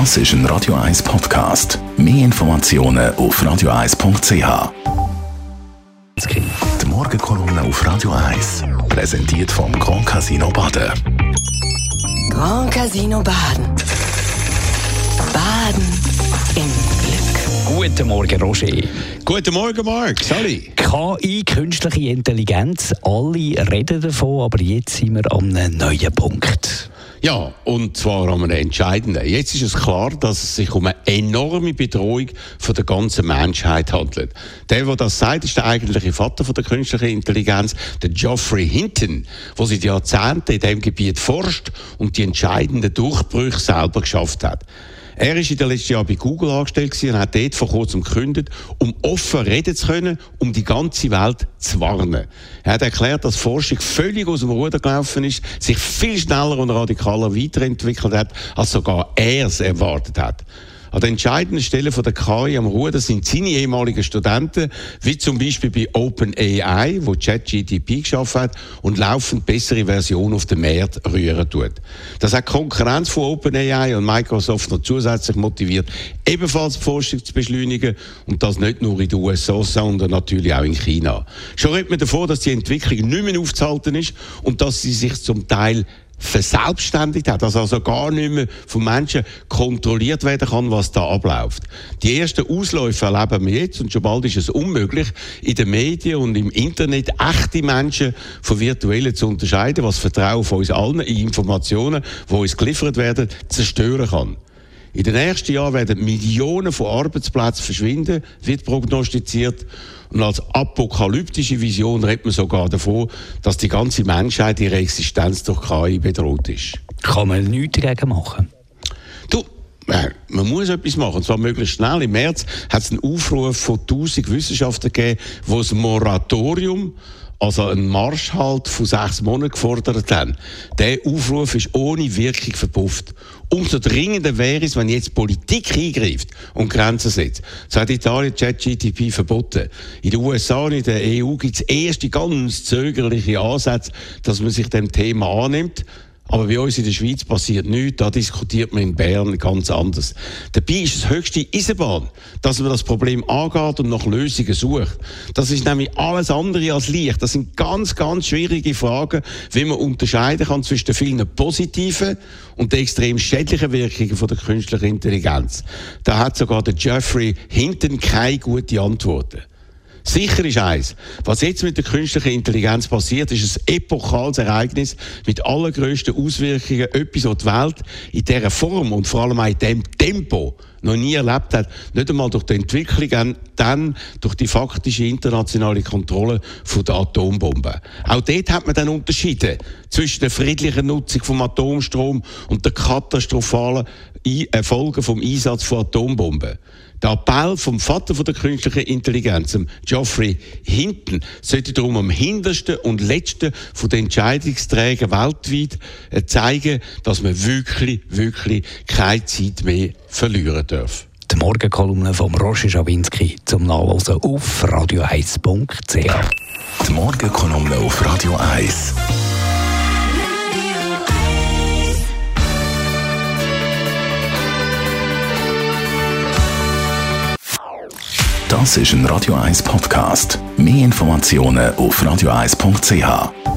Das ist ein Radio 1 Podcast. Mehr Informationen auf radio1.ch. Die Morgenkolumne auf Radio 1 präsentiert vom Grand Casino Baden. Grand Casino Baden. Baden im Glück. Guten Morgen, Roger. Guten Morgen, Mark. Sorry. KI, künstliche Intelligenz, alle reden davon, aber jetzt sind wir an einem neuen Punkt. Ja, und zwar an einem entscheidenden. Jetzt ist es klar, dass es sich um eine enorme Bedrohung von der ganzen Menschheit handelt. Der, der das sagt, ist der eigentliche Vater von der künstlichen Intelligenz, der Geoffrey Hinton, der seit Jahrzehnten in diesem Gebiet forscht und die entscheidenden Durchbrüche selber geschafft hat. Er ist in den letzten Jahren bei Google angestellt und hat dort vor kurzem gekündigt, um offen reden zu können, um die ganze Welt zu warnen. Er hat erklärt, dass Forschung völlig aus dem Ruder gelaufen ist, sich viel schneller und radikaler weiterentwickelt hat, als sogar er es erwartet hat. An der entscheidenden Stelle von der KI am Ruder sind seine ehemaligen Studenten, wie zum Beispiel bei OpenAI, wo ChatGTP geschaffen hat und laufend bessere Versionen auf den Markt rühren tut. Das hat Konkurrenz von OpenAI und Microsoft noch zusätzlich motiviert, ebenfalls die Forschung zu beschleunigen und das nicht nur in den USA, sondern natürlich auch in China. Schon redet man davon, dass die Entwicklung nicht mehr aufzuhalten ist und dass sie sich zum Teil verselbstständigt hat, dass also gar nicht mehr von Menschen kontrolliert werden kann, was da abläuft. Die ersten Ausläufe erleben wir jetzt und schon bald ist es unmöglich, in den Medien und im Internet echte Menschen von virtuellen zu unterscheiden, was Vertrauen von uns allen in Informationen, die uns geliefert werden, zerstören kann. In den nächsten Jahren werden Millionen von Arbeitsplätzen verschwinden, wird prognostiziert. Und als apokalyptische Vision redet man sogar davon, dass die ganze Menschheit ihre Existenz durch KI bedroht ist. Kann man nichts dagegen machen? Du, äh, man muss etwas machen, und zwar möglichst schnell. Im März hat es einen Aufruf von 1000 Wissenschaftlern gegeben, wo das Moratorium also einen Marschhalt von sechs Monaten gefordert haben. Der Aufruf ist ohne Wirkung verpufft. Umso dringender wäre es, wenn jetzt Politik eingreift und Grenzen setzt. So hat Italien ChatGTP verboten. In den USA und in der EU gibt es erste ganz zögerliche Ansätze, dass man sich dem Thema annimmt. Aber bei uns in der Schweiz passiert nichts, da diskutiert man in Bern ganz anders. Dabei ist das höchste Eisenbahn, dass man das Problem angeht und nach Lösungen sucht. Das ist nämlich alles andere als leicht. Das sind ganz, ganz schwierige Fragen, wie man unterscheiden kann zwischen den vielen positiven und den extrem schädlichen Wirkungen von der künstlichen Intelligenz. Da hat sogar der Jeffrey Hinton keine gute Antworten. Sicher ist eins, was jetzt mit der künstlichen Intelligenz passiert, ist ein epochales Ereignis mit allergrößten Auswirkungen, etwas, was die Welt in dieser Form und vor allem auch in diesem Tempo noch nie erlebt hat. Nicht einmal durch die Entwicklung, dann durch die faktische internationale Kontrolle der Atombombe. Auch dort hat man dann unterschieden zwischen der friedlichen Nutzung vom Atomstrom und der katastrophalen Folgen vom Einsatz von Atombomben. Der Appell vom Vater von der künstlichen Intelligenz, Geoffrey Hinton, sollte darum am hintersten und letzten von den Entscheidungsträgern weltweit äh, zeigen, dass man wirklich, wirklich keine Zeit mehr verlieren darf. Die Morgenkolumne von Roger Schawinski zum Nachlesen auf radio1.ch. Die Morgenkolumne auf Radio 1. Das ist ein Radio 1 Podcast. Mehr Informationen auf radio1.ch.